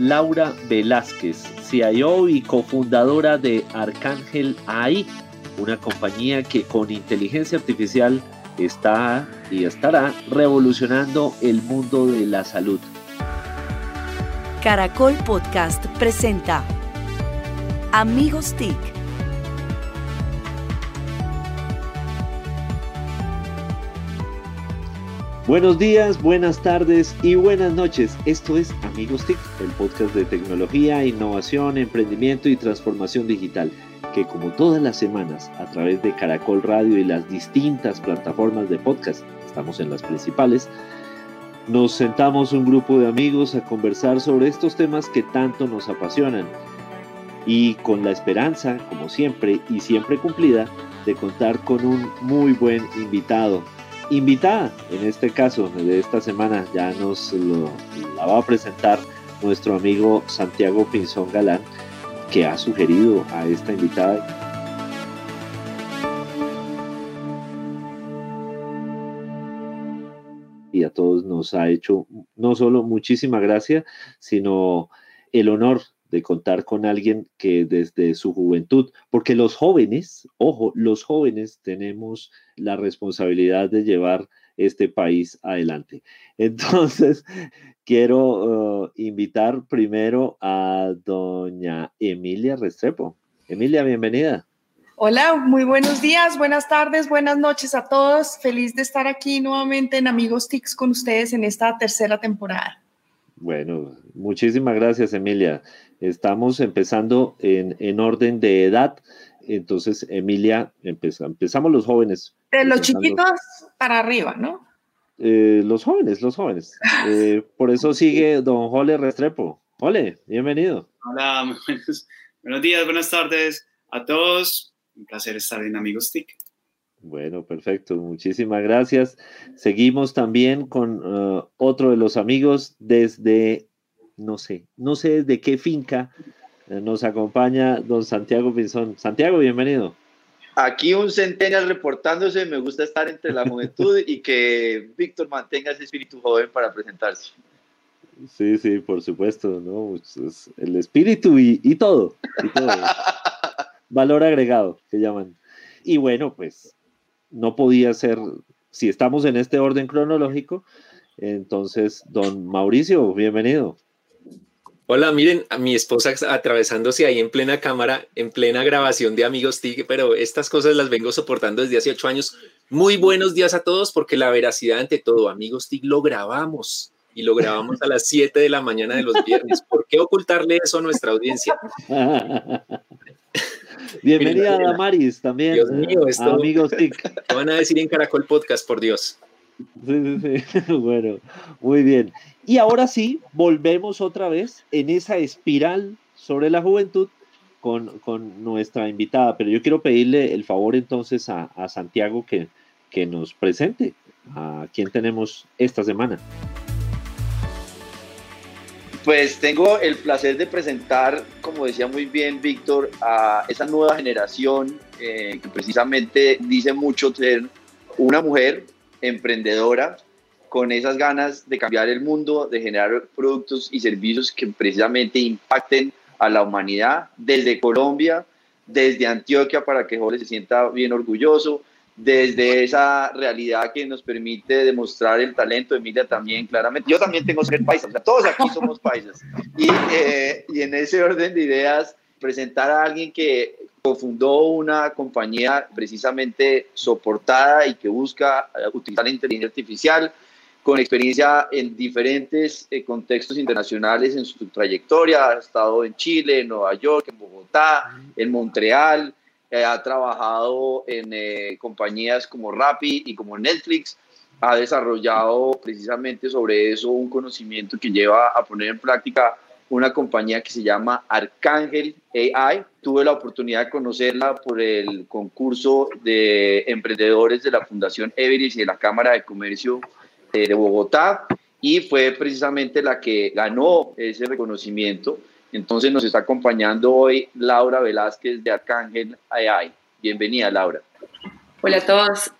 Laura Velázquez, CIO y cofundadora de Arcángel AI, una compañía que con inteligencia artificial está y estará revolucionando el mundo de la salud. Caracol Podcast presenta Amigos TIC. Buenos días, buenas tardes y buenas noches. Esto es Amigos TIC, el podcast de tecnología, innovación, emprendimiento y transformación digital que como todas las semanas a través de Caracol Radio y las distintas plataformas de podcast, estamos en las principales, nos sentamos un grupo de amigos a conversar sobre estos temas que tanto nos apasionan y con la esperanza, como siempre y siempre cumplida, de contar con un muy buen invitado. Invitada, en este caso de esta semana, ya nos lo, la va a presentar nuestro amigo Santiago Pinzón Galán, que ha sugerido a esta invitada. Y a todos nos ha hecho no solo muchísima gracia, sino el honor de contar con alguien que desde su juventud, porque los jóvenes, ojo, los jóvenes tenemos la responsabilidad de llevar este país adelante. Entonces, quiero uh, invitar primero a doña Emilia Restrepo. Emilia, bienvenida. Hola, muy buenos días, buenas tardes, buenas noches a todos. Feliz de estar aquí nuevamente en Amigos TICS con ustedes en esta tercera temporada. Bueno, muchísimas gracias, Emilia. Estamos empezando en, en orden de edad. Entonces, Emilia, empezamos los jóvenes. De los chiquitos para arriba, ¿no? Eh, los jóvenes, los jóvenes. Eh, por eso sigue don Jole Restrepo. Jole, bienvenido. Hola, buenos, días, buenas tardes a todos. Un placer estar en Amigos TIC. Bueno, perfecto. Muchísimas gracias. Seguimos también con uh, otro de los amigos desde, no sé, no sé desde qué finca eh, nos acompaña don Santiago Pinzón. Santiago, bienvenido. Aquí un centennial reportándose, me gusta estar entre la juventud y que Víctor mantenga ese espíritu joven para presentarse. Sí, sí, por supuesto, ¿no? el espíritu y, y todo, y todo. Valor agregado, que llaman. Y bueno, pues no podía ser, si estamos en este orden cronológico, entonces, don Mauricio, bienvenido. Hola, miren, a mi esposa atravesándose ahí en plena cámara, en plena grabación de Amigos TIC, pero estas cosas las vengo soportando desde hace ocho años. Muy buenos días a todos, porque la veracidad ante todo, Amigos TIC lo grabamos y lo grabamos a las 7 de la mañana de los viernes. ¿Por qué ocultarle eso a nuestra audiencia? Bienvenida Damaris también. Dios mío, esto, Amigos TIC. ¿Qué van a decir en Caracol Podcast, por Dios? Sí, sí, sí. Bueno, muy bien. Y ahora sí, volvemos otra vez en esa espiral sobre la juventud con, con nuestra invitada. Pero yo quiero pedirle el favor entonces a, a Santiago que, que nos presente a quién tenemos esta semana. Pues tengo el placer de presentar, como decía muy bien Víctor, a esa nueva generación eh, que precisamente dice mucho ser una mujer emprendedora con esas ganas de cambiar el mundo, de generar productos y servicios que precisamente impacten a la humanidad desde Colombia, desde Antioquia para que Jorge se sienta bien orgulloso, desde esa realidad que nos permite demostrar el talento, Emilia también claramente. Yo también tengo ser paisa, o sea, todos aquí somos paisas. Y, eh, y en ese orden de ideas, presentar a alguien que cofundó una compañía precisamente soportada y que busca eh, utilizar la inteligencia artificial con experiencia en diferentes eh, contextos internacionales en su trayectoria. Ha estado en Chile, en Nueva York, en Bogotá, en Montreal. Eh, ha trabajado en compañías como Rappi y como Netflix. Ha desarrollado precisamente sobre eso un conocimiento que lleva a poner en práctica una compañía que se llama Arcángel AI. Tuve la oportunidad de conocerla por el concurso de emprendedores de la Fundación Everest y de la Cámara de Comercio eh, de Bogotá y fue precisamente la que ganó ese reconocimiento. Entonces nos está acompañando hoy Laura Velázquez de Arcángel AI. Bienvenida, Laura. Hola a todos.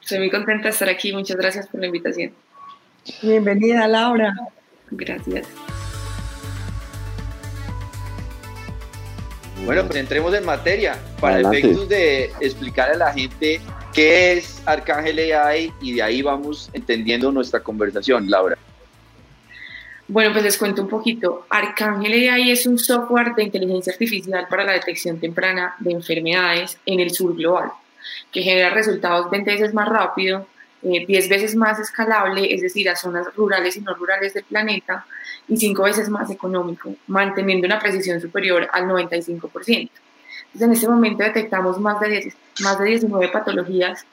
Estoy muy contenta de estar aquí. Muchas gracias por la invitación. Bienvenida, Laura. Gracias. Bueno, pues entremos en materia para efectos de explicar a la gente qué es Arcángel AI y de ahí vamos entendiendo nuestra conversación, Laura. Bueno, pues les cuento un poquito. Arcángel AI es un software de inteligencia artificial para la detección temprana de enfermedades en el sur global, que genera resultados 20 veces más rápido, 10 eh, veces más escalable, es decir, a zonas rurales y no rurales del planeta, y 5 veces más económico, manteniendo una precisión superior al 95%. Entonces, en este momento detectamos más de, 10, más de 19 patologías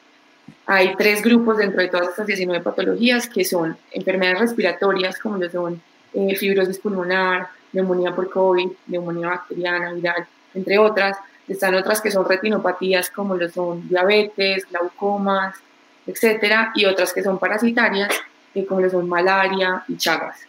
hay tres grupos dentro de todas estas 19 patologías que son enfermedades respiratorias como lo son eh, fibrosis pulmonar, neumonía por COVID, neumonía bacteriana, viral, entre otras. Están otras que son retinopatías como lo son diabetes, glaucomas, etcétera, y otras que son parasitarias eh, como lo son malaria y chagas.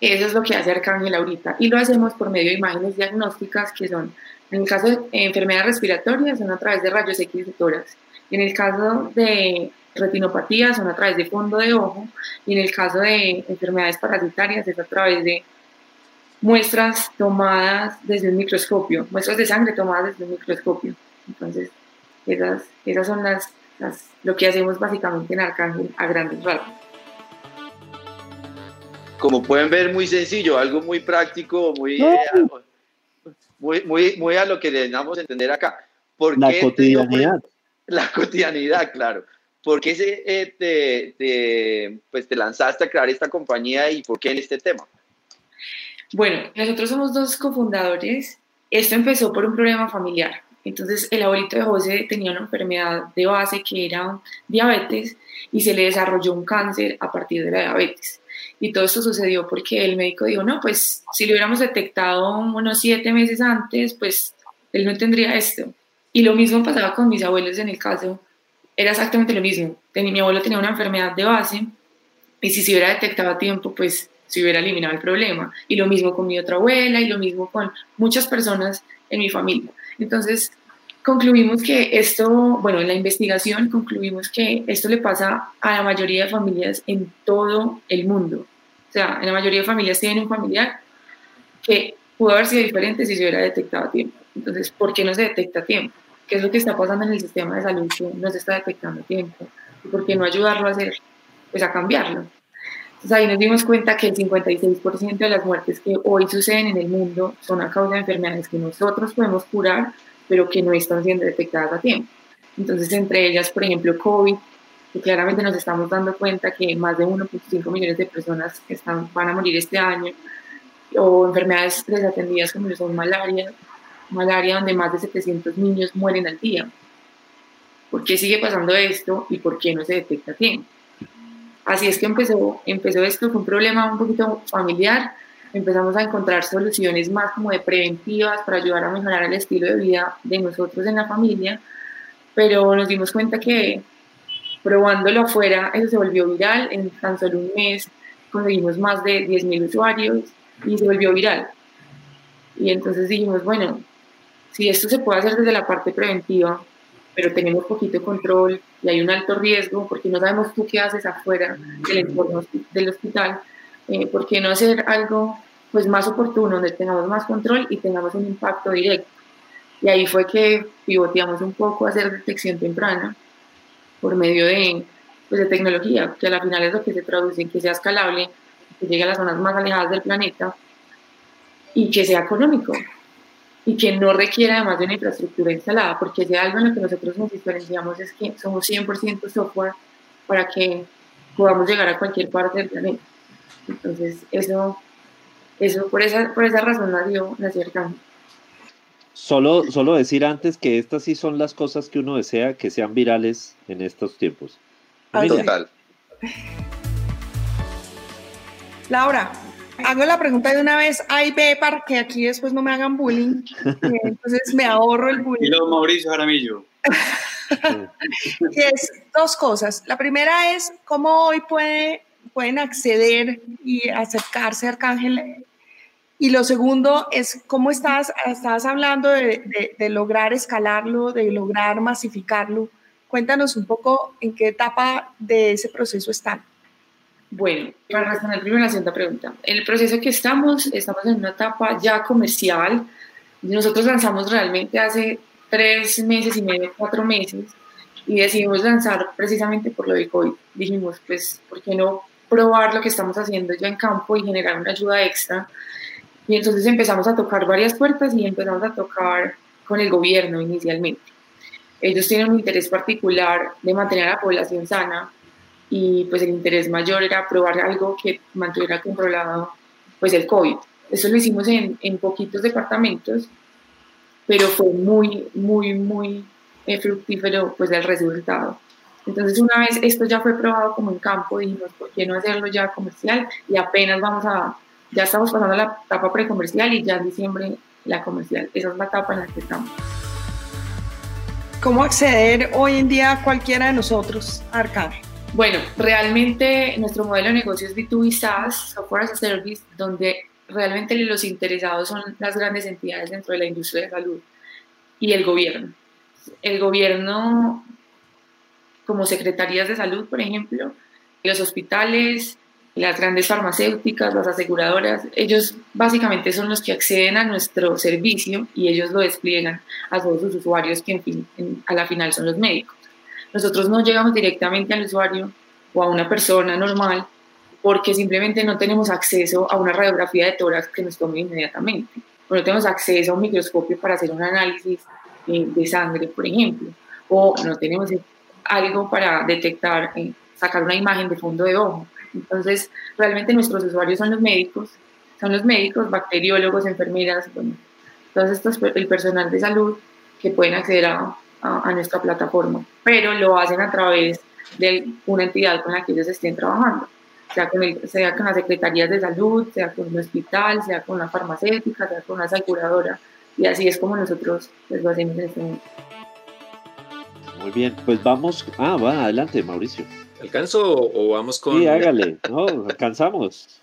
Eso es lo que hace Arcángel ahorita y lo hacemos por medio de imágenes diagnósticas que son, en el caso de enfermedades respiratorias, son a través de rayos X de tórax en el caso de retinopatía son a través de fondo de ojo y en el caso de enfermedades parasitarias es a través de muestras tomadas desde un microscopio, muestras de sangre tomadas desde un microscopio. Entonces, esas, esas son las, lo que hacemos básicamente en Arcángel a grandes rasgos. Como pueden ver, muy sencillo, algo muy práctico, muy, eh, muy, muy, muy a lo que le damos a entender acá. ¿Por la cotidianidad la cotidianidad, claro. ¿Por qué se, eh, te, pues te lanzaste a crear esta compañía y por qué en este tema? Bueno, nosotros somos dos cofundadores. Esto empezó por un problema familiar. Entonces, el abuelito de José tenía una enfermedad de base que era diabetes y se le desarrolló un cáncer a partir de la diabetes. Y todo esto sucedió porque el médico dijo, no, pues si lo hubiéramos detectado unos siete meses antes, pues él no tendría esto. Y lo mismo pasaba con mis abuelos en el caso, era exactamente lo mismo. Mi abuelo tenía una enfermedad de base y si se hubiera detectado a tiempo, pues se hubiera eliminado el problema. Y lo mismo con mi otra abuela y lo mismo con muchas personas en mi familia. Entonces, concluimos que esto, bueno, en la investigación concluimos que esto le pasa a la mayoría de familias en todo el mundo. O sea, en la mayoría de familias tienen un familiar que pudo haber sido diferente si se hubiera detectado a tiempo. Entonces, ¿por qué no se detecta a tiempo? qué es lo que está pasando en el sistema de salud que no se está detectando a tiempo y por qué no ayudarlo a hacer, pues a cambiarlo. Entonces ahí nos dimos cuenta que el 56% de las muertes que hoy suceden en el mundo son a causa de enfermedades que nosotros podemos curar, pero que no están siendo detectadas a tiempo. Entonces, entre ellas, por ejemplo, COVID, que claramente nos estamos dando cuenta que más de 1.5 millones de personas están, van a morir este año, o enfermedades desatendidas como son malaria, malaria donde más de 700 niños mueren al día. ¿Por qué sigue pasando esto y por qué no se detecta a tiempo? Así es que empezó, empezó esto, fue un problema un poquito familiar, empezamos a encontrar soluciones más como de preventivas para ayudar a mejorar el estilo de vida de nosotros en la familia, pero nos dimos cuenta que probándolo afuera, eso se volvió viral, en tan solo un mes conseguimos más de 10.000 usuarios y se volvió viral. Y entonces dijimos, bueno, si esto se puede hacer desde la parte preventiva, pero tenemos poquito control y hay un alto riesgo, porque no sabemos tú qué haces afuera del entorno del hospital, eh, ¿por qué no hacer algo pues, más oportuno, donde tengamos más control y tengamos un impacto directo? Y ahí fue que pivoteamos un poco a hacer detección temprana por medio de, pues, de tecnología, que al final es lo que se traduce en que sea escalable, que llegue a las zonas más alejadas del planeta y que sea económico y que no requiera además de una infraestructura instalada, porque si algo en lo que nosotros nos diferenciamos es que somos 100% software para que podamos llegar a cualquier parte del planeta. Entonces, eso, eso por, esa, por esa razón nació, nació cambio. Solo, solo decir antes que estas sí son las cosas que uno desea que sean virales en estos tiempos. Total. Laura, hago la pregunta de una vez A y B para que aquí después no me hagan bullying. Entonces me ahorro el bullying. Y luego Mauricio Jaramillo. y es dos cosas. La primera es cómo hoy puede, pueden acceder y acercarse a Arcángel. Y lo segundo es cómo estás, estás hablando de, de, de lograr escalarlo, de lograr masificarlo. Cuéntanos un poco en qué etapa de ese proceso están. Bueno, para responder primero la segunda pregunta. En el proceso que estamos, estamos en una etapa ya comercial. Nosotros lanzamos realmente hace tres meses y medio, cuatro meses, y decidimos lanzar precisamente por lo de COVID. Dijimos, pues, ¿por qué no probar lo que estamos haciendo ya en campo y generar una ayuda extra? Y entonces empezamos a tocar varias puertas y empezamos a tocar con el gobierno inicialmente. Ellos tienen un interés particular de mantener a la población sana y pues el interés mayor era probar algo que mantuviera controlado pues el COVID. Eso lo hicimos en, en poquitos departamentos, pero fue muy, muy, muy eh, fructífero pues el resultado. Entonces una vez esto ya fue probado como en campo, dijimos, ¿por qué no hacerlo ya comercial? Y apenas vamos a, ya estamos pasando la etapa precomercial y ya en diciembre la comercial. Esa es la etapa en la que estamos. ¿Cómo acceder hoy en día cualquiera de nosotros a Arcángel? Bueno, realmente nuestro modelo de negocio es B2B SaaS, Software as a Service, donde realmente los interesados son las grandes entidades dentro de la industria de salud y el gobierno. El gobierno, como secretarías de salud, por ejemplo, los hospitales, las grandes farmacéuticas, las aseguradoras, ellos básicamente son los que acceden a nuestro servicio y ellos lo despliegan a todos sus usuarios que en fin, a la final son los médicos. Nosotros no llegamos directamente al usuario o a una persona normal porque simplemente no tenemos acceso a una radiografía de tórax que nos tome inmediatamente, o no tenemos acceso a un microscopio para hacer un análisis eh, de sangre, por ejemplo, o no tenemos algo para detectar, eh, sacar una imagen de fondo de ojo. Entonces, realmente nuestros usuarios son los médicos, son los médicos, bacteriólogos, enfermeras, bueno, es el personal de salud que pueden acceder a, a, nuestra plataforma, pero lo hacen a través de una entidad con la que ellos estén trabajando, sea con, sea con las secretarías de salud, sea con un hospital, sea con una farmacéutica, sea con una aseguradora, y así es como nosotros pues, lo hacemos en este momento. Muy bien, pues vamos. Ah, va, adelante, Mauricio. ¿Alcanzo o, vamos con.? Sí, hágale. No, alcanzamos.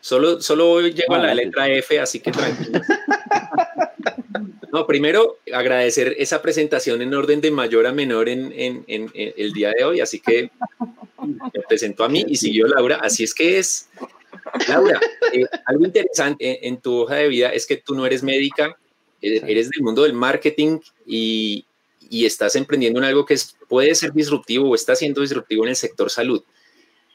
Solo, solo llego a la letra F, así que tranquilo. No, primero agradecer esa presentación en orden de mayor a menor en, en, en, el día de hoy, así que me presentó a mí y siguió Laura, así es que es. Laura, eh, algo interesante en, tu hoja de vida es que tú no eres médica, eres del mundo del marketing y, y estás emprendiendo en algo que puede ser disruptivo o está siendo disruptivo en el sector salud.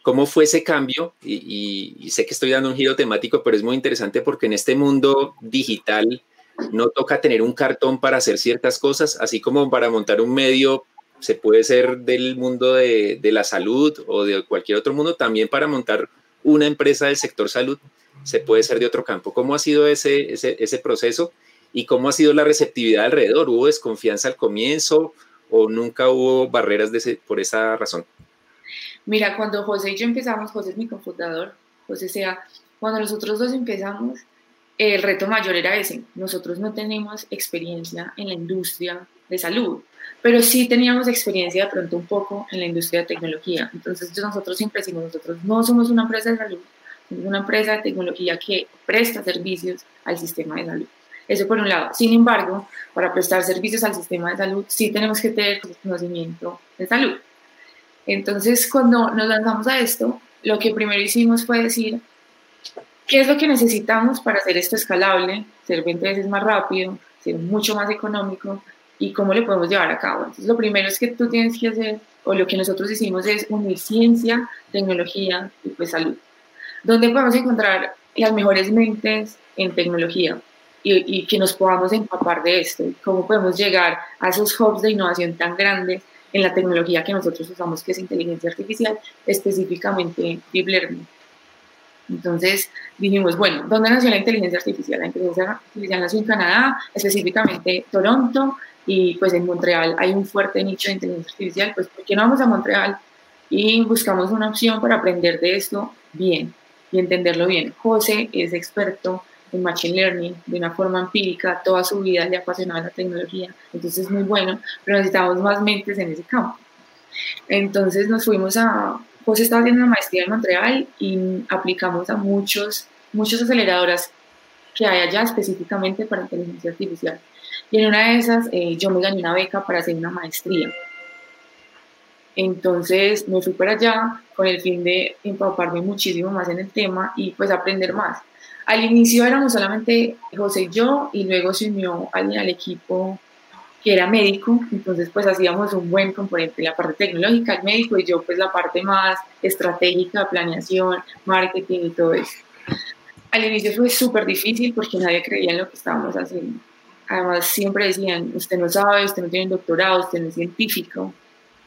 ¿Cómo fue ese cambio? Y, sé que estoy dando un giro temático, pero es muy interesante porque en este mundo digital no toca tener un cartón para hacer ciertas cosas, así como para montar un medio se puede ser del mundo de, la salud o de cualquier otro mundo, también para montar una empresa del sector salud se puede ser de otro campo. ¿Cómo ha sido ese, proceso? y cómo ha sido la receptividad alrededor. ¿Hubo desconfianza al comienzo o nunca hubo barreras por esa razón? Mira, cuando José y yo empezamos, José es mi cofundador, José sea, cuando nosotros dos empezamos, el reto mayor era ese. Nosotros no tenemos experiencia en la industria de salud, pero sí teníamos experiencia de pronto un poco en la industria de tecnología. Entonces nosotros siempre decimos, nosotros no somos una empresa de salud, somos una empresa de tecnología que presta servicios al sistema de salud. Eso por un lado. Sin embargo, para prestar servicios al sistema de salud, sí tenemos que tener conocimiento de salud. Entonces, cuando nos lanzamos a esto, lo que primero hicimos fue decir, ¿qué es lo que necesitamos para hacer esto escalable, ser 20 veces más rápido, ser mucho más económico y cómo lo podemos llevar a cabo? Entonces, lo primero es que tú tienes que hacer, o lo que nosotros hicimos es unir ciencia, tecnología y pues salud. ¿Dónde podemos encontrar las mejores mentes en tecnología? y, que nos podamos empapar de esto, cómo podemos llegar a esos hubs de innovación tan grandes en la tecnología que nosotros usamos, que es inteligencia artificial, específicamente Deep Learning. Entonces dijimos, bueno, ¿dónde nació la inteligencia artificial? La inteligencia artificial nació en Canadá, específicamente Toronto, y pues en Montreal hay un fuerte nicho de inteligencia artificial, pues ¿por qué no vamos a Montreal y buscamos una opción para aprender de esto bien y entenderlo bien? José es experto en Machine Learning de una forma empírica, toda su vida le apasionaba la tecnología, entonces es muy bueno, pero necesitamos más mentes en ese campo. Entonces nos fuimos a, José estaba haciendo una maestría en Montreal y aplicamos a muchos, muchas aceleradoras que hay allá específicamente para inteligencia artificial. Y en una de esas eh, yo me gané una beca para hacer una maestría. Entonces me fui para allá con el fin de empaparme muchísimo más en el tema y pues aprender más. Al inicio éramos solamente José y yo, y luego se unió alguien al equipo que era médico, entonces pues hacíamos un buen componente, la parte tecnológica, el médico, y yo pues la parte más estratégica, planeación, marketing y todo eso. Al inicio fue súper difícil porque nadie creía en lo que estábamos haciendo. Además siempre decían, usted no sabe, usted no tiene doctorado, usted no es científico,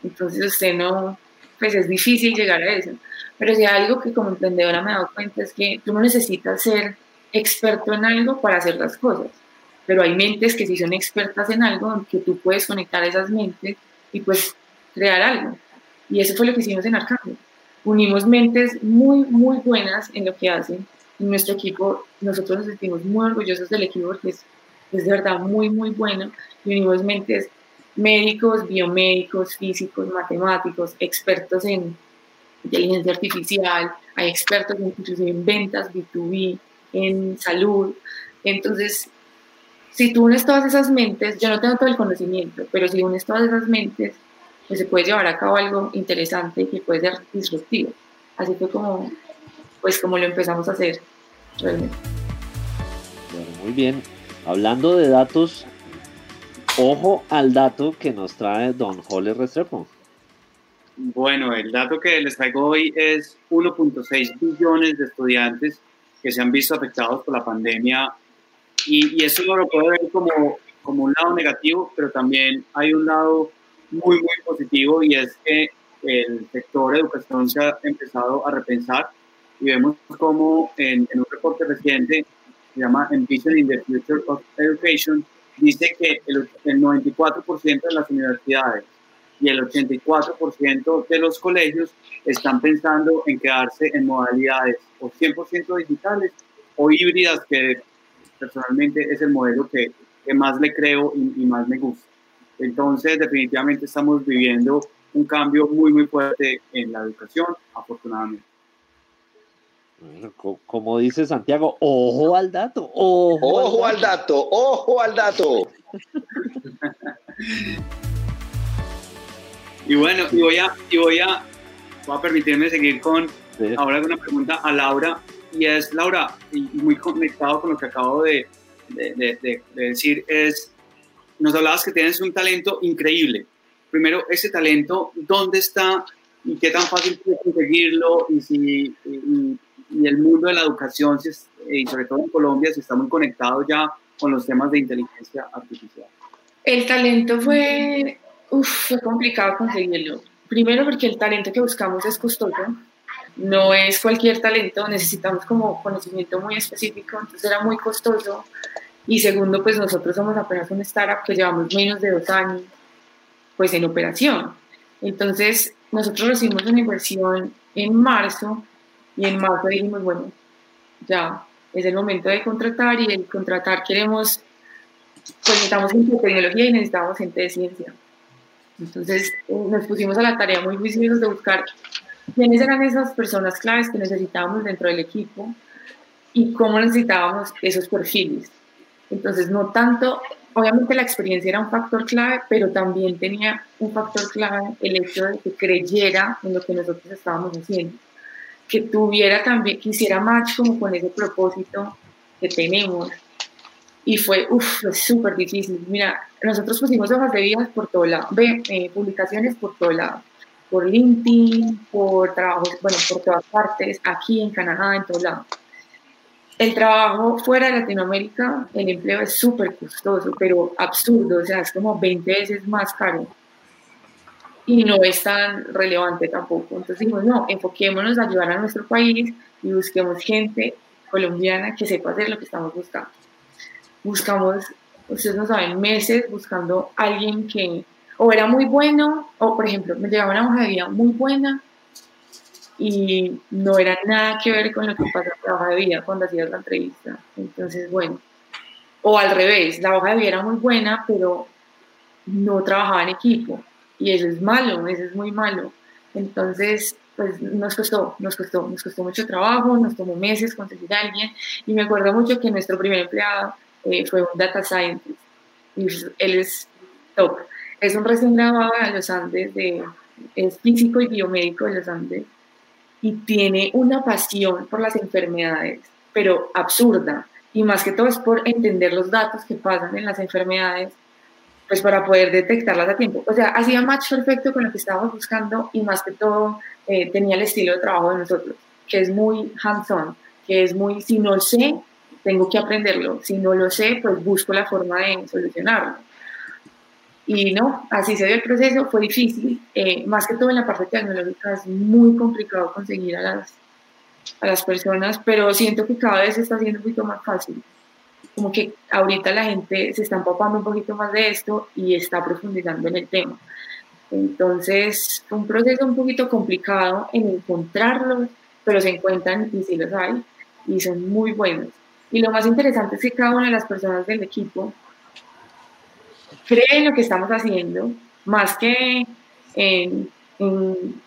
entonces usted no, pues es difícil llegar a eso. Pero si algo que como emprendedora me he dado cuenta es que tú no necesitas ser experto en algo para hacer las cosas pero hay mentes que sí son expertas en algo, que tú puedes conectar esas mentes y pues crear algo. Y eso fue lo que hicimos en Arcángel. Unimos mentes muy, muy buenas en lo que hacen. En nuestro equipo, nosotros nos sentimos muy orgullosos del equipo porque es, es de verdad muy, muy bueno. Y unimos mentes médicos, biomédicos, físicos, matemáticos, expertos en inteligencia artificial, hay expertos inclusive en ventas, B2B, en salud. Entonces, si tú unes todas esas mentes, yo no tengo todo el conocimiento, pero si unes todas esas mentes, pues se puede llevar a cabo algo interesante que puede ser disruptivo. Así fue como, pues como lo empezamos a hacer realmente. Bueno, muy bien. Hablando de datos, ojo al dato que nos trae don Jole Restrepo. Bueno, el dato que les traigo hoy es 1.6 billones de estudiantes que se han visto afectados por la pandemia y, y eso lo puedo ver como, como un lado negativo, pero también hay un lado muy, muy positivo y es que el sector de educación se ha empezado a repensar y vemos como en, en un reporte reciente, se llama Ambition in the Future of Education, dice que el, el 94% de las universidades y el 84% de los colegios están pensando en quedarse en modalidades o 100% digitales o híbridas que personalmente es el modelo que, que más le creo y, y, más me gusta. Entonces, definitivamente estamos viviendo un cambio muy, muy fuerte en la educación, afortunadamente. Como dice Santiago, ojo al dato, ojo, ojo al, dato. al dato, ojo al dato. y bueno, y voy a, y voy a, voy a permitirme seguir con sí. ahora una pregunta a Laura y es, Laura, y muy conectado con lo que acabo de, de, de, de, decir, es, nos hablabas que tienes un talento increíble. Primero, ese talento, ¿dónde está y qué tan fácil es conseguirlo? Y, si, y, y, el mundo de la educación, y sobre todo en Colombia, si está muy conectado ya con los temas de inteligencia artificial. El talento fue, uf, fue complicado conseguirlo. Primero porque el talento que buscamos es costoso no es cualquier talento, necesitamos como conocimiento muy específico, entonces era muy costoso. Y segundo, pues nosotros somos apenas una startup que llevamos menos de dos años pues en operación. Entonces, nosotros recibimos una inversión en marzo y en marzo dijimos, bueno, ya es el momento de contratar y el contratar queremos, pues necesitamos gente de tecnología y necesitamos gente de ciencia. Entonces, nos pusimos a la tarea muy juiciosos de buscar quiénes eran esas personas claves que necesitábamos dentro del equipo y cómo necesitábamos esos perfiles. Entonces, no tanto, obviamente la experiencia era un factor clave, pero también tenía un factor clave el hecho de que creyera en lo que nosotros estábamos haciendo, que tuviera también, que hiciera match como con ese propósito que tenemos. Y fue, uff, súper difícil. Mira, nosotros pusimos hojas de vida por todo lado, eh, publicaciones por todo lado por LinkedIn, por trabajos, bueno, por todas partes, aquí en Canadá, en todos lados. El trabajo fuera de Latinoamérica, el empleo es súper costoso, pero absurdo, o sea, es como 20 veces más caro. Y no es tan relevante tampoco. Entonces dijimos, no, enfoquémonos a ayudar a nuestro país y busquemos gente colombiana que sepa hacer lo que estamos buscando. Buscamos, ustedes no saben, meses buscando alguien que o era muy bueno, o por ejemplo, me llevaba una hoja de vida muy buena y no era nada que ver con lo que pasa en la hoja de vida cuando hacías la entrevista. Entonces, bueno, o al revés, la hoja de vida era muy buena, pero no trabajaba en equipo. Y eso es malo, eso es muy malo. Entonces, pues nos costó, nos costó, nos costó mucho trabajo, nos tomó meses conseguir a alguien. Y me acuerdo mucho que nuestro primer empleado eh, fue un data scientist. Y él es top es un recién graduado de los Andes, de, es físico y biomédico de los Andes, y tiene una pasión por las enfermedades pero absurda. Y más que todo es por entender los datos que pasan en las enfermedades, pues para poder detectarlas a tiempo. O sea, hacía match perfecto con lo que estábamos buscando y más que todo eh, tenía el estilo de trabajo de nosotros, que es muy hands-on, que es muy, si no sé, tengo que aprenderlo. Si no lo sé, pues busco la forma de solucionarlo. Y no, así se dio el proceso, fue difícil, eh, más que todo en la parte tecnológica es muy complicado conseguir a las, a las personas, pero siento que cada vez se está haciendo un poquito más fácil. Como que ahorita la gente se está empapando un poquito más de esto y está profundizando en el tema. Entonces, fue un proceso un poquito complicado en encontrarlos, pero se encuentran y sí los hay y son muy buenos. Y lo más interesante es que cada una de las personas del equipo cree en lo que estamos haciendo, más que en,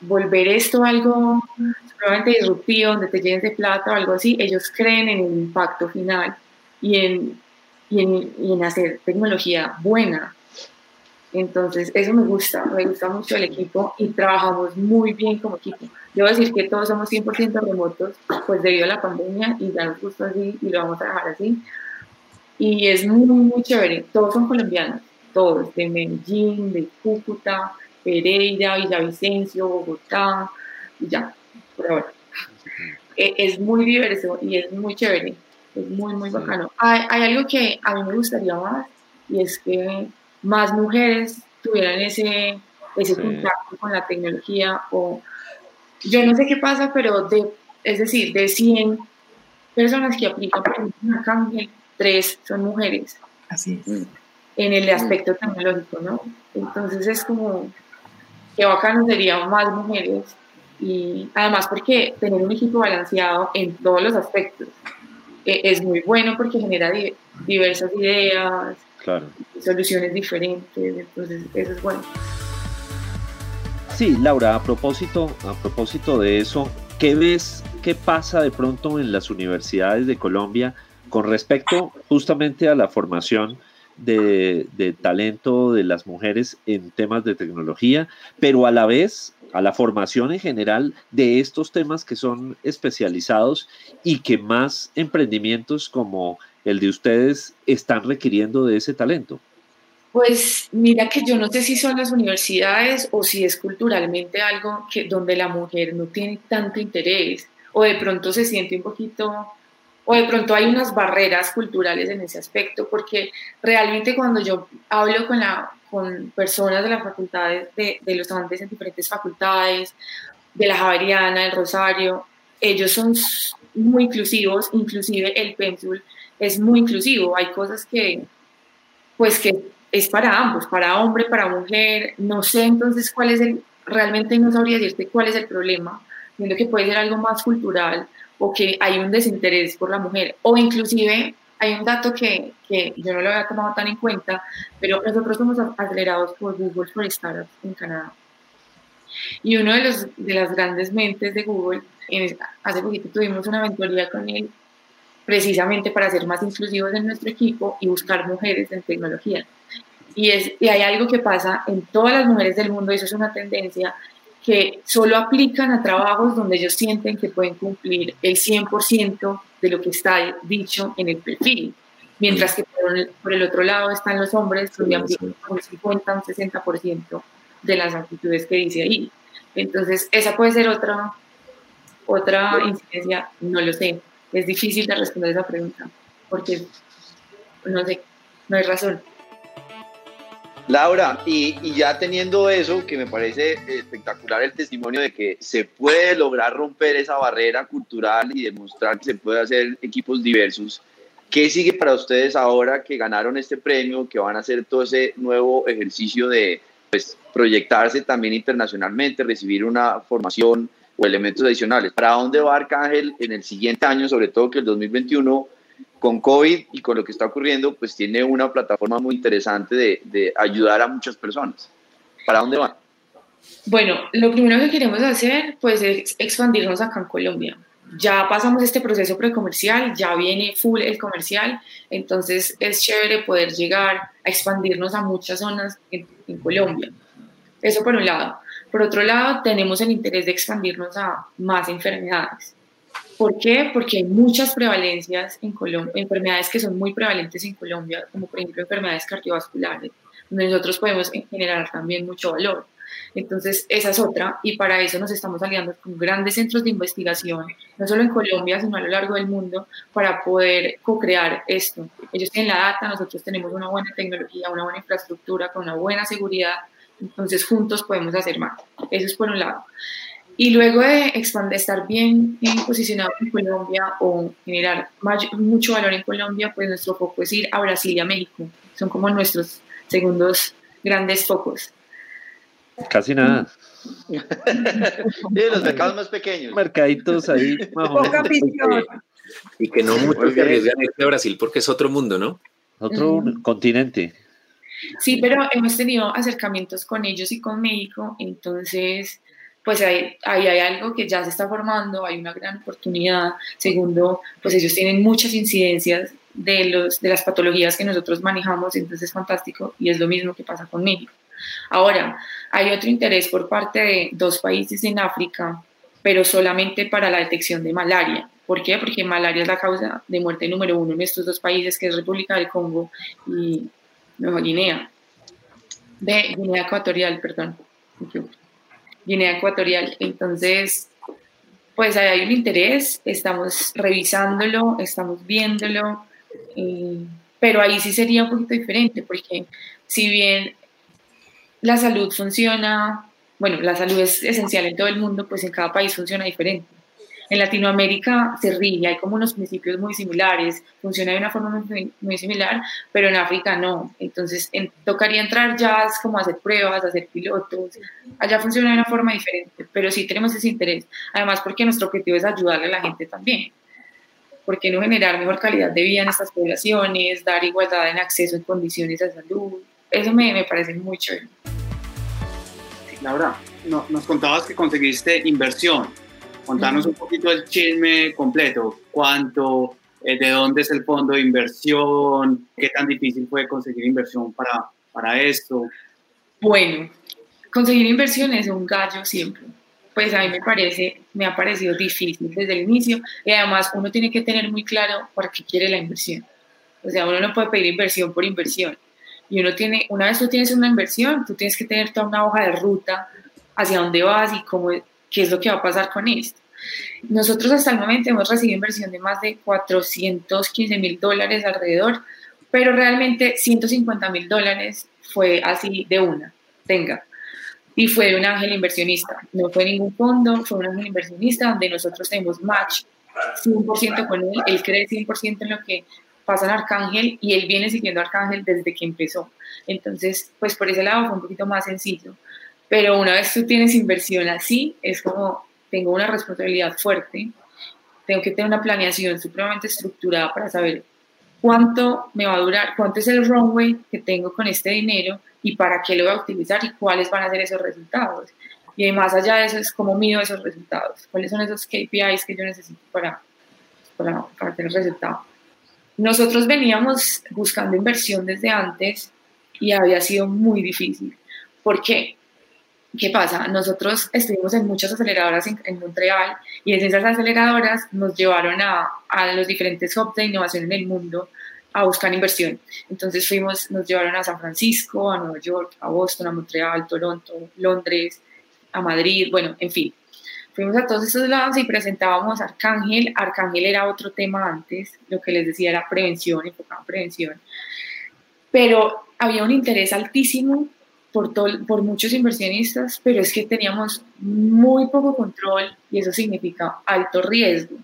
volver esto algo probablemente disruptivo, donde te llenes de plata o algo así, ellos creen en el impacto final y en, y en, y en hacer tecnología buena. Entonces, eso me gusta, me gusta mucho el equipo y trabajamos muy bien como equipo. Debo decir que todos somos 100% remotos, pues debido a la pandemia y ya nos gusta así y lo vamos a dejar así. Y es muy, muy chévere. Todos son colombianos, todos, de Medellín, de Cúcuta, Pereira, Villavicencio, Bogotá, y ya, por ahora. E, es muy diverso y es muy chévere, es muy, muy bacano. Hay, hay algo que a mí me gustaría más y es que más mujeres tuvieran ese, ese contacto con la tecnología o yo no sé qué pasa, pero de, es decir, de 100 personas que aplican para una canje, 3 son mujeres. Así es. En el aspecto tecnológico, ¿no? Entonces es como que bacano sería más mujeres y además porque tener un equipo balanceado en todos los aspectos e, es muy bueno porque genera diversas ideas, soluciones diferentes, entonces eso es bueno. Sí, Laura, a propósito, a propósito de eso, ¿qué ves, qué pasa de pronto en las universidades de Colombia con respecto justamente a la formación de, talento de las mujeres en temas de tecnología, pero a la vez a la formación en general de estos temas que son especializados y que más emprendimientos como el de ustedes están requiriendo de ese talento? Pues mira que yo no sé si son las universidades o si es culturalmente algo que donde la mujer no tiene tanto interés o de pronto se siente un poquito o de pronto hay unas barreras culturales en ese aspecto porque realmente cuando yo hablo con la con personas de las facultades de, de los estudiantes en diferentes facultades de la Javeriana, del Rosario, ellos son muy inclusivos, inclusive el Pensul es muy inclusivo. Hay cosas que, pues que es para ambos, para hombre, para mujer. No sé entonces cuál es el, realmente no sabría decirte cuál es el problema. Viendo que puede ser algo más cultural o que hay un desinterés por la mujer. O inclusive hay un dato que, que yo no lo había tomado tan en cuenta, pero nosotros somos acelerados por Google for Startups en Canadá. Y uno de, los, de las grandes mentes de Google, hace poquito tuvimos una aventuría con él precisamente para ser más inclusivos en nuestro equipo y buscar mujeres en tecnología. Y, es, y hay algo que pasa en todas las mujeres del mundo, y eso es una tendencia, que solo aplican a trabajos donde ellos sienten que pueden cumplir el 100% de lo que está dicho en el perfil. Mientras que por el, otro lado están los hombres donde aplican un 50 un 60% de las actitudes que dice ahí. Entonces, esa puede ser otra, otra incidencia, no lo sé es difícil de responder esa pregunta, porque no sé, no hay razón. Laura, y, ya teniendo eso, que me parece espectacular el testimonio de que se puede lograr romper esa barrera cultural y demostrar que se puede hacer equipos diversos, ¿qué sigue para ustedes ahora que ganaron este premio, que van a hacer todo ese nuevo ejercicio de pues, proyectarse también internacionalmente, recibir una formación o elementos adicionales. ¿Para dónde va Arcángel en el siguiente año, sobre todo que el 2021, con COVID y con lo que está ocurriendo, pues tiene una plataforma muy interesante de, de ayudar a muchas personas? ¿Para dónde va? Bueno, lo primero que queremos hacer pues es expandirnos acá en Colombia. Ya pasamos este proceso precomercial, ya viene full el comercial, entonces es chévere poder llegar a expandirnos a muchas zonas en Colombia. Eso por un lado. Por otro lado, tenemos el interés de expandirnos a más enfermedades. ¿Por qué? Porque hay muchas prevalencias en Colombia, enfermedades que son muy prevalentes en Colombia, como por ejemplo enfermedades cardiovasculares, donde nosotros podemos generar también mucho valor. Entonces, esa es otra, y para eso nos estamos aliando con grandes centros de investigación, no solo en Colombia, sino a lo largo del mundo, para poder co-crear esto. Ellos tienen la data, nosotros tenemos una buena tecnología, una buena infraestructura, con una buena seguridad, entonces juntos podemos hacer más. Eso es por un lado. Y luego de expandir, estar bien, posicionado en Colombia o generar mucho valor en Colombia, pues nuestro foco es ir a Brasil y a México. Son como nuestros segundos grandes focos. Casi nada. los mercados más pequeños. Mercaditos ahí. Poca Y que no muchos se arriesgan a irse a Brasil porque es otro mundo, ¿no? Otro continente. Sí, pero hemos tenido acercamientos con ellos y con México, entonces pues ahí, hay algo que ya se está formando, hay una gran oportunidad. Segundo, pues ellos tienen muchas incidencias de, los, de las patologías que nosotros manejamos, entonces es fantástico y es lo mismo que pasa con México. Ahora, hay otro interés por parte de dos países en África, pero solamente para la detección de malaria. ¿Por qué? Porque malaria es la causa de muerte número uno en estos dos países, que es República del Congo y Nueva Guinea. De Guinea Ecuatorial, perdón. Guinea Ecuatorial. Entonces, pues ahí hay un interés, estamos revisándolo, estamos viéndolo, eh, pero ahí sí sería un poquito diferente, porque si bien la salud funciona, bueno, la salud es esencial en todo el mundo, pues en cada país funciona diferente. En Latinoamérica se ríe, hay como unos principios muy similares, funciona de una forma muy, similar, pero en África no. Entonces tocaría entrar ya como a hacer pruebas, a hacer pilotos. Allá funciona de una forma diferente, pero sí tenemos ese interés. Además, porque nuestro objetivo es ayudarle a la gente también. ¿Por qué no generar mejor calidad de vida en estas poblaciones, dar igualdad en acceso en condiciones de salud? Eso me, me parece muy chévere. Laura, no, nos contabas que conseguiste inversión Contanos un poquito el chisme completo, cuánto, eh, de dónde es el fondo de inversión, qué tan difícil fue conseguir inversión para, para esto. Bueno, conseguir inversión es un gallo siempre. Pues a mí me parece, me ha parecido difícil desde el inicio y además uno tiene que tener muy claro para qué quiere la inversión. O sea, uno no puede pedir inversión por inversión. Y uno tiene, una vez tú tienes una inversión, tú tienes que tener toda una hoja de ruta hacia dónde vas y cómo, qué es lo que va a pasar con esto. Nosotros hasta el momento hemos recibido inversión de más de 415 mil dólares alrededor, pero realmente 150 mil dólares fue así de una, tenga. Y fue de un ángel inversionista, no fue ningún fondo, fue un ángel inversionista donde nosotros tenemos match 100% con él, él cree 100% en lo que pasa en Arcángel y él viene siguiendo a Arcángel desde que empezó. Entonces, pues por ese lado fue un poquito más sencillo. Pero una vez tú tienes inversión así, es como tengo una responsabilidad fuerte, tengo que tener una planeación supremamente estructurada para saber cuánto me va a durar, cuánto es el runway que tengo con este dinero y para qué lo voy a utilizar y cuáles van a ser esos resultados. Y más allá de eso es cómo mido esos resultados, cuáles son esos KPIs que yo necesito para, para, para tener resultado. Nosotros veníamos buscando inversión desde antes y había sido muy difícil. ¿Por qué? ¿Qué pasa? Nosotros estuvimos en muchas aceleradoras en, Montreal y en esas aceleradoras nos llevaron a, a, los diferentes hubs de innovación en el mundo a buscar inversión. Entonces fuimos, nos llevaron a San Francisco, a Nueva York, a Boston, a Montreal, Toronto, Londres, a Madrid, bueno, en fin. Fuimos a todos esos lados y presentábamos Arcángel. Arcángel era otro tema antes, lo que les decía era prevención, enfocado en prevención. Pero había un interés altísimo por, por muchos inversionistas, pero es que teníamos muy poco control y eso significa alto riesgo.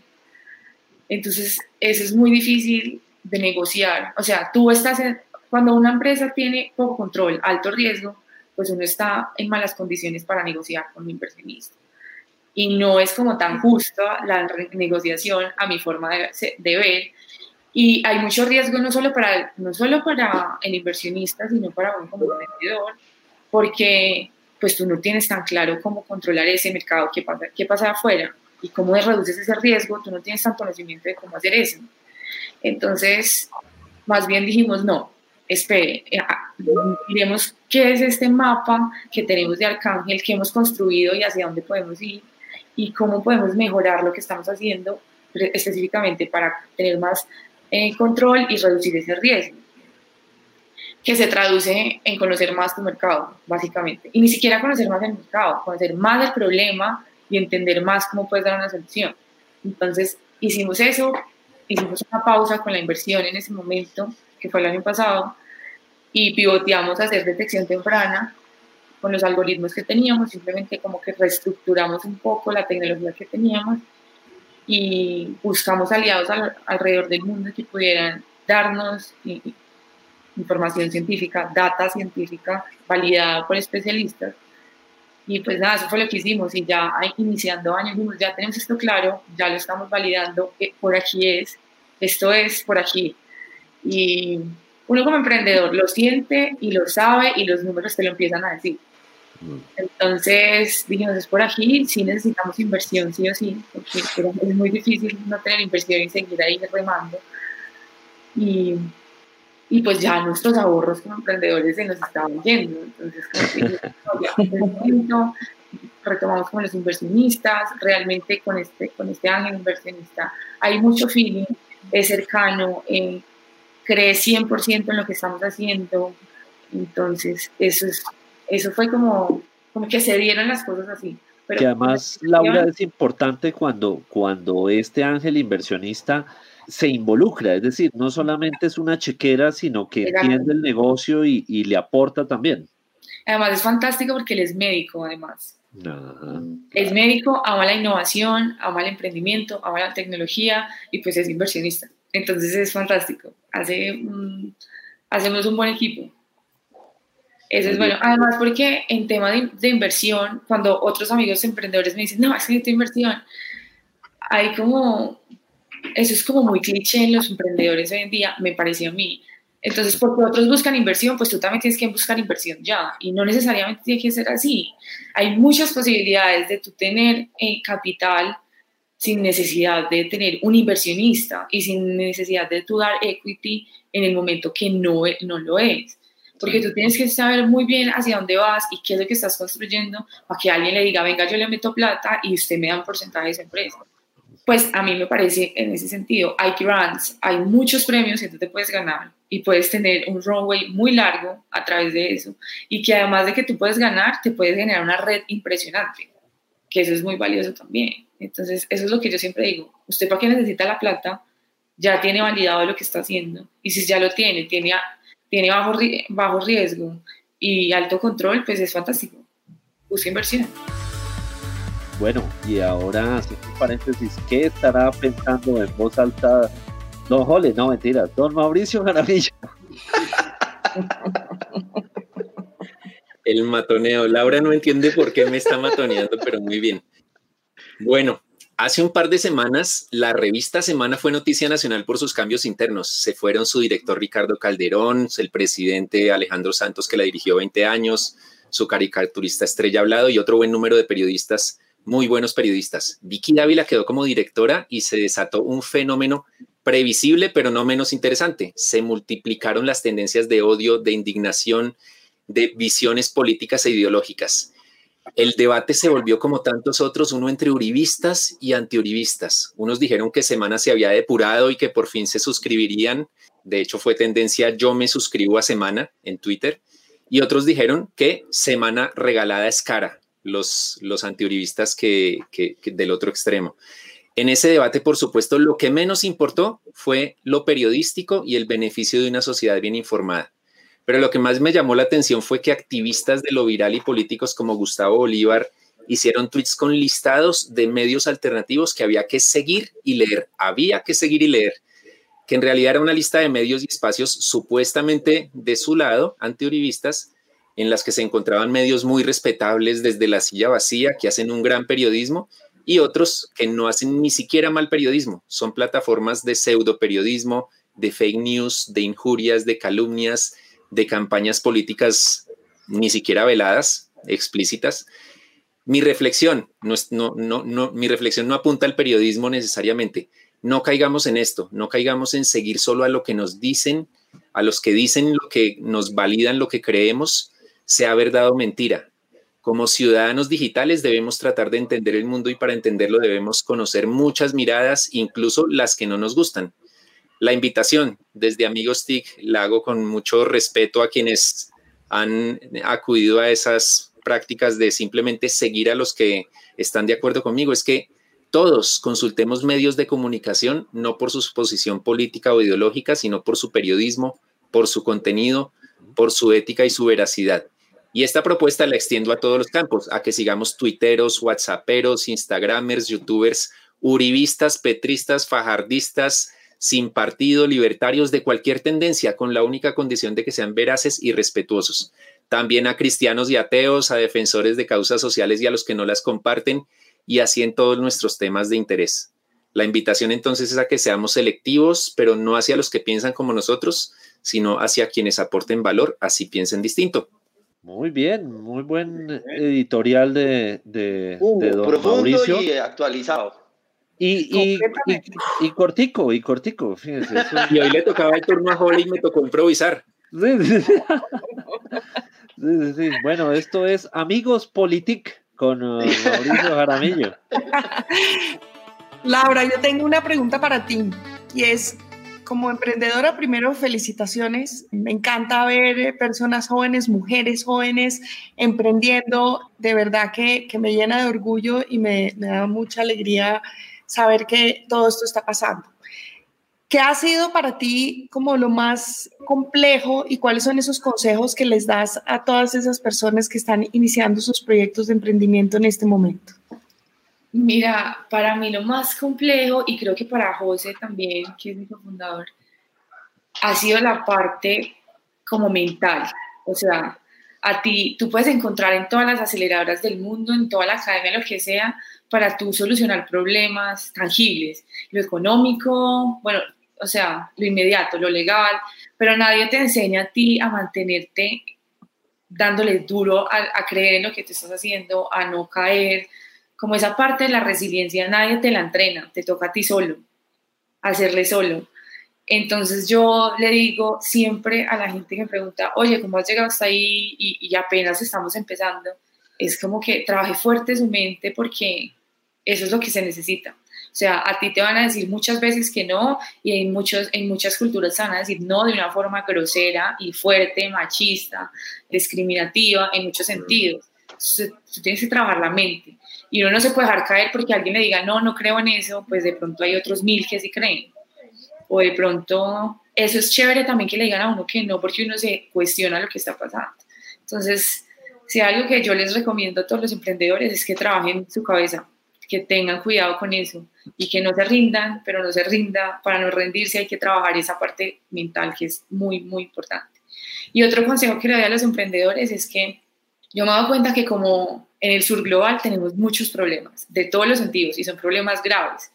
Entonces, eso es muy difícil de negociar. O sea, tú estás, cuando una empresa tiene poco control, alto riesgo, pues uno está en malas condiciones para negociar con un inversionista. Y no es como tan justa la negociación a mi forma de, de ver. Y hay mucho riesgo no solo para, no solo para el inversionista, sino para un como vendedor, porque pues tú no tienes tan claro cómo controlar ese mercado, qué pasa, qué pasa afuera y cómo reduces ese riesgo, tú no tienes tanto conocimiento de cómo hacer eso. Entonces, más bien dijimos, no, espere, eh, ah, miremos qué es este mapa que tenemos de Arcángel, que hemos construido y hacia dónde podemos ir y cómo podemos mejorar lo que estamos haciendo específicamente para tener más eh, control y reducir ese riesgo, que se traduce en conocer más tu mercado, básicamente. Y ni siquiera conocer más el mercado, conocer más el problema y entender más cómo puedes dar una solución. Entonces, hicimos eso, hicimos una pausa con la inversión en ese momento, que fue el año pasado, y pivoteamos a hacer detección temprana con los algoritmos que teníamos, simplemente como que reestructuramos un poco la tecnología que teníamos y buscamos aliados alrededor del mundo que pudieran darnos información científica, data científica validada por especialistas. Y pues nada, eso fue lo que hicimos y ya iniciando años, ya tenemos esto claro, ya lo estamos validando, eh, por aquí es, esto es por aquí. Y uno como emprendedor lo siente y lo sabe y los números te lo empiezan a decir. Mm. Entonces dijimos, es por aquí, sí necesitamos inversión, sí o sí, porque es muy difícil no tener inversión y seguir ahí remando. Y, y pues ya nuestros ahorros como emprendedores se nos estaban yendo. Entonces, como retomamos con los inversionistas, realmente con este, con este ángel inversionista hay mucho feeling, es cercano, eh, cree 100% en lo que estamos haciendo. Entonces, eso, es, eso fue como, como que se dieron las cosas así. Pero que además, Laura, es importante cuando, cuando este ángel inversionista se involucra, es decir, no solamente es una chequera, sino que entiende el negocio y, y, le aporta también. Además es fantástico porque él es médico, además. Es médico, ama la innovación, ama el emprendimiento, ama la tecnología y pues es inversionista. Entonces es fantástico. Hace, hacemos un buen equipo. Eso es bueno. Además, porque en tema de, de, inversión, cuando otros amigos emprendedores me dicen, no, es que necesito inversión, hay como, eso es como muy cliché en los emprendedores hoy en día, me pareció a mí. Entonces, porque otros buscan inversión, pues tú también tienes que buscar inversión ya. Y no necesariamente tiene que ser así. Hay muchas posibilidades de tú tener eh, capital sin necesidad de tener un inversionista y sin necesidad de tú dar equity en el momento que no, no lo es. Porque tú tienes que saber muy bien hacia dónde vas y qué es lo que estás construyendo para que alguien le diga, venga, yo le meto plata y usted me da un porcentaje de esa empresa. Pues a mí me parece en ese sentido, hay grants, hay muchos premios que tú te puedes ganar y puedes tener un runway muy largo a través de eso y que además de que tú puedes ganar, te puedes generar una red impresionante, que eso es muy valioso también. Entonces, eso es lo que yo siempre digo. Usted para qué necesita la plata, ya tiene validado lo que está haciendo. Y si ya lo tiene, tiene, tiene bajo, bajo riesgo y alto control, pues es fantástico. Busca inversión. Bueno, y ahora, un paréntesis, ¿qué estará pensando en voz alta Don Jole? No, mentira, don Mauricio Jaramillo. El matoneo. Laura no entiende por qué me está matoneando, pero muy bien. Bueno, hace un par de semanas la revista Semana fue noticia nacional por sus cambios internos. Se fueron su director Ricardo Calderón, el presidente Alejandro Santos que la dirigió 20 años, su caricaturista Estrella Hablado y otro buen número de periodistas, muy buenos periodistas. Vicky Dávila quedó como directora y se desató un fenómeno previsible pero no menos interesante. Se multiplicaron las tendencias de odio, de indignación, de visiones políticas e ideológicas el debate se volvió como tantos otros, uno entre uribistas y antiuribistas. Unos dijeron que Semana se había depurado y que por fin se suscribirían. De hecho, fue tendencia yo me suscribo a Semana en Twitter. Y otros dijeron que Semana regalada es cara, los, los antiuribistas que, del otro extremo. En ese debate, por supuesto, lo que menos importó fue lo periodístico y el beneficio de una sociedad bien informada. Pero lo que más me llamó la atención fue que activistas de lo viral y políticos como Gustavo Bolívar hicieron tweets con listados de medios alternativos que había que seguir y leer. Había que seguir y leer. Que en realidad era una lista de medios y espacios supuestamente de su lado, antiuribistas, en las que se encontraban medios muy respetables desde la silla vacía, que hacen un gran periodismo, y otros que no hacen ni siquiera mal periodismo. Son plataformas de pseudo periodismo, de fake news, de injurias, de calumnias, de campañas políticas ni siquiera veladas, explícitas. Mi reflexión no, no, no, mi reflexión no apunta al periodismo necesariamente. No caigamos en esto, no caigamos en seguir solo a lo que nos dicen, a los que dicen lo que nos validan lo que creemos, sea verdad o mentira. Como ciudadanos digitales debemos tratar de entender el mundo y para entenderlo debemos conocer muchas miradas, incluso las que no nos gustan. La invitación desde Amigos TIC la hago con mucho respeto a quienes han acudido a esas prácticas de simplemente seguir a los que están de acuerdo conmigo. Es que todos consultemos medios de comunicación, no por su posición política o ideológica, sino por su periodismo, por su contenido, por su ética y su veracidad. Y esta propuesta la extiendo a todos los campos, a que sigamos tuiteros, whatsapperos, instagramers, youtubers, uribistas, petristas, fajardistas, sin partido, libertarios de cualquier tendencia, con la única condición de que sean veraces y respetuosos. También a cristianos y ateos, a defensores de causas sociales y a los que no las comparten, y así en todos nuestros temas de interés. La invitación entonces es a que seamos selectivos, pero no hacia los que piensan como nosotros, sino hacia quienes aporten valor, así piensen distinto. Muy bien, muy buen editorial de, de, Uh, de don profundo Mauricio. y actualizado. Y, y, y- y cortico, y cortico, fíjense. eso- Y hoy le tocaba el turno a Holly y me tocó improvisar. Sí, sí, sí. Sí, sí, sí. Bueno, esto es Amigos Politic con eh, Mauricio Jaramillo. Laura, yo tengo una pregunta para ti y es, como emprendedora, primero felicitaciones. Me encanta ver eh, personas jóvenes, mujeres jóvenes emprendiendo. De verdad que, que me llena de orgullo y me, me da mucha alegría saber que todo esto está pasando. ¿Qué ha sido para ti como lo más complejo y cuáles son esos consejos que les das a todas esas personas que están iniciando sus proyectos de emprendimiento en este momento? Mira, para mí lo más complejo, y creo que para José también, que es mi cofundador, ha sido la parte como mental. O sea, a ti, tú puedes encontrar en todas las aceleradoras del mundo, en toda la academia, lo que sea, para tú solucionar problemas tangibles, lo económico, bueno, o sea, lo inmediato, lo legal, pero nadie te enseña a ti a mantenerte dándole duro a, a creer en lo que tú estás haciendo, a no caer, como esa parte de la resiliencia, nadie te la entrena, te toca a ti solo, hacerle solo. Entonces yo le digo siempre a la gente que me pregunta, oye, ¿cómo has llegado hasta ahí y, y apenas estamos empezando? Es como que trabaje fuerte su mente porque eso es lo que se necesita. O sea, a ti te van a decir muchas veces que no y en, muchos, en muchas culturas te van a decir no de una forma grosera y fuerte, machista, discriminativa en muchos sentidos. Entonces, tú tienes que trabajar la mente y uno no se puede dejar caer porque alguien le diga no, no creo en eso, pues de pronto hay otros mil que sí creen. O de pronto, eso es chévere también que le digan a uno que no, porque uno se cuestiona lo que está pasando. Entonces, si hay algo que yo les recomiendo a todos los emprendedores es que trabajen su cabeza, que tengan cuidado con eso y que no se rindan, pero no se rinda, para no rendirse hay que trabajar esa parte mental que es muy, muy importante. Y otro consejo que le doy a los emprendedores es que yo me he dado cuenta que como en el sur global tenemos muchos problemas, de todos los sentidos, y son problemas graves.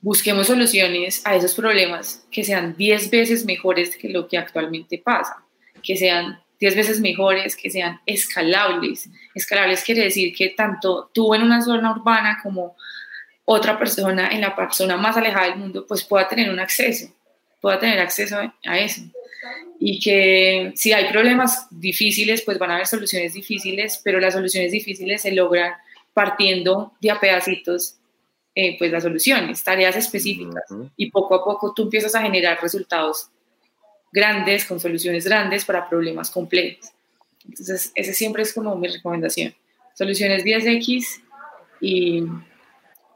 Busquemos soluciones a esos problemas que sean 10 veces mejores que lo que actualmente pasa, que sean 10 veces mejores, que sean escalables. Escalables quiere decir que tanto tú en una zona urbana como otra persona en la persona más alejada del mundo, pues pueda tener un acceso, pueda tener acceso a eso y que si hay problemas difíciles, pues van a haber soluciones difíciles, pero las soluciones difíciles se logran partiendo de a pedacitos, eh, pues las soluciones, tareas específicas, uh -huh. y poco a poco tú empiezas a generar resultados grandes, con soluciones grandes para problemas complejos. Entonces, ese siempre es como mi recomendación. Soluciones 10X y,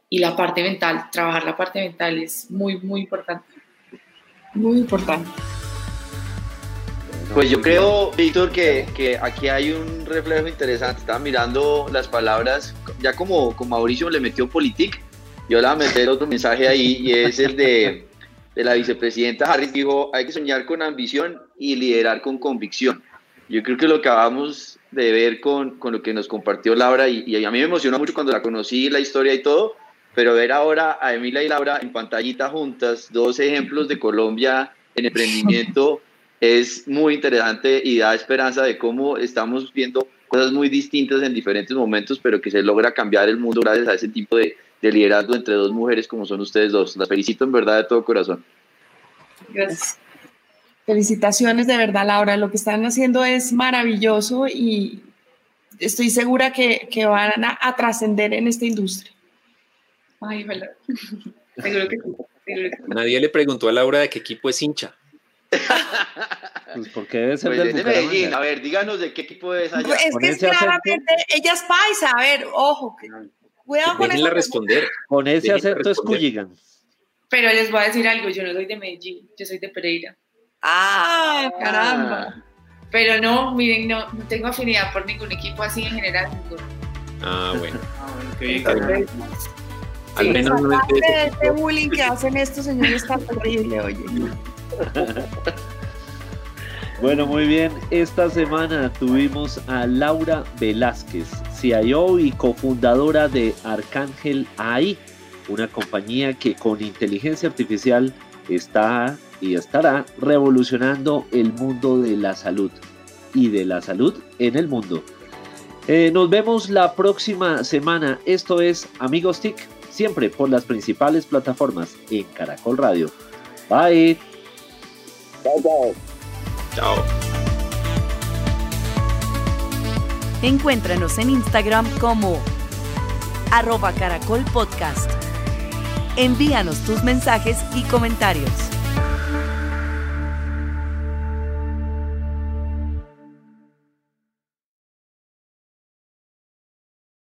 y la parte mental, trabajar la parte mental es muy, muy importante. Muy importante. Pues yo creo, Víctor, que, que, aquí hay un reflejo interesante. Estaba mirando las palabras, ya como, como Mauricio le metió politic, yo le voy a meter otro mensaje ahí y es el de, de la vicepresidenta Harris. Dijo, hay que soñar con ambición y liderar con convicción. Yo creo que lo que acabamos de ver con, con lo que nos compartió Laura y, y a mí me emocionó mucho cuando la conocí, la historia y todo, pero ver ahora a Emilia y Laura en pantallita juntas, dos ejemplos de Colombia en emprendimiento es muy interesante y da esperanza de cómo estamos viendo cosas muy distintas en diferentes momentos, pero que se logra cambiar el mundo gracias a ese tipo de, de liderazgo entre dos mujeres como son ustedes dos. Las felicito en verdad de todo corazón. Gracias. Felicitaciones de verdad, Laura. Lo que están haciendo es maravilloso y estoy segura que, que van a, a trascender en esta industria. Ay, ojalá. Seguro que sí. seguro que sí. Nadie le preguntó a Laura de qué equipo es hincha. Pues porque debe ser Pues del es de Medellín. A ver, díganos de qué equipo es allá. Es Con que es ese acento. claramente, ella es paisa, a ver, ojo, que- cuidado con eso. responder. Con ese Déjenla acento es responder. Culligan. Pero les voy a decir algo, yo no soy de Medellín, yo soy de Pereira. Ah, caramba. Pero no, miren, no, no tengo afinidad por ningún equipo así en general. ninguno. Ah, bueno. Ah, bueno, qué bien. Entonces, Al menos no es este bullying que hacen estos señores está terrible, oye. Bueno, muy bien. Esta semana tuvimos a Laura Velázquez, CIO y cofundadora de Arcángel AI, una compañía que con inteligencia artificial está y estará revolucionando el mundo de la salud y de la salud en el mundo. Eh, nos vemos la próxima semana. Esto es Amigos TIC, siempre por las principales plataformas en Caracol Radio. Bye. Chao. Encuéntranos en Instagram como arroba caracol podcast. Envíanos tus mensajes y comentarios.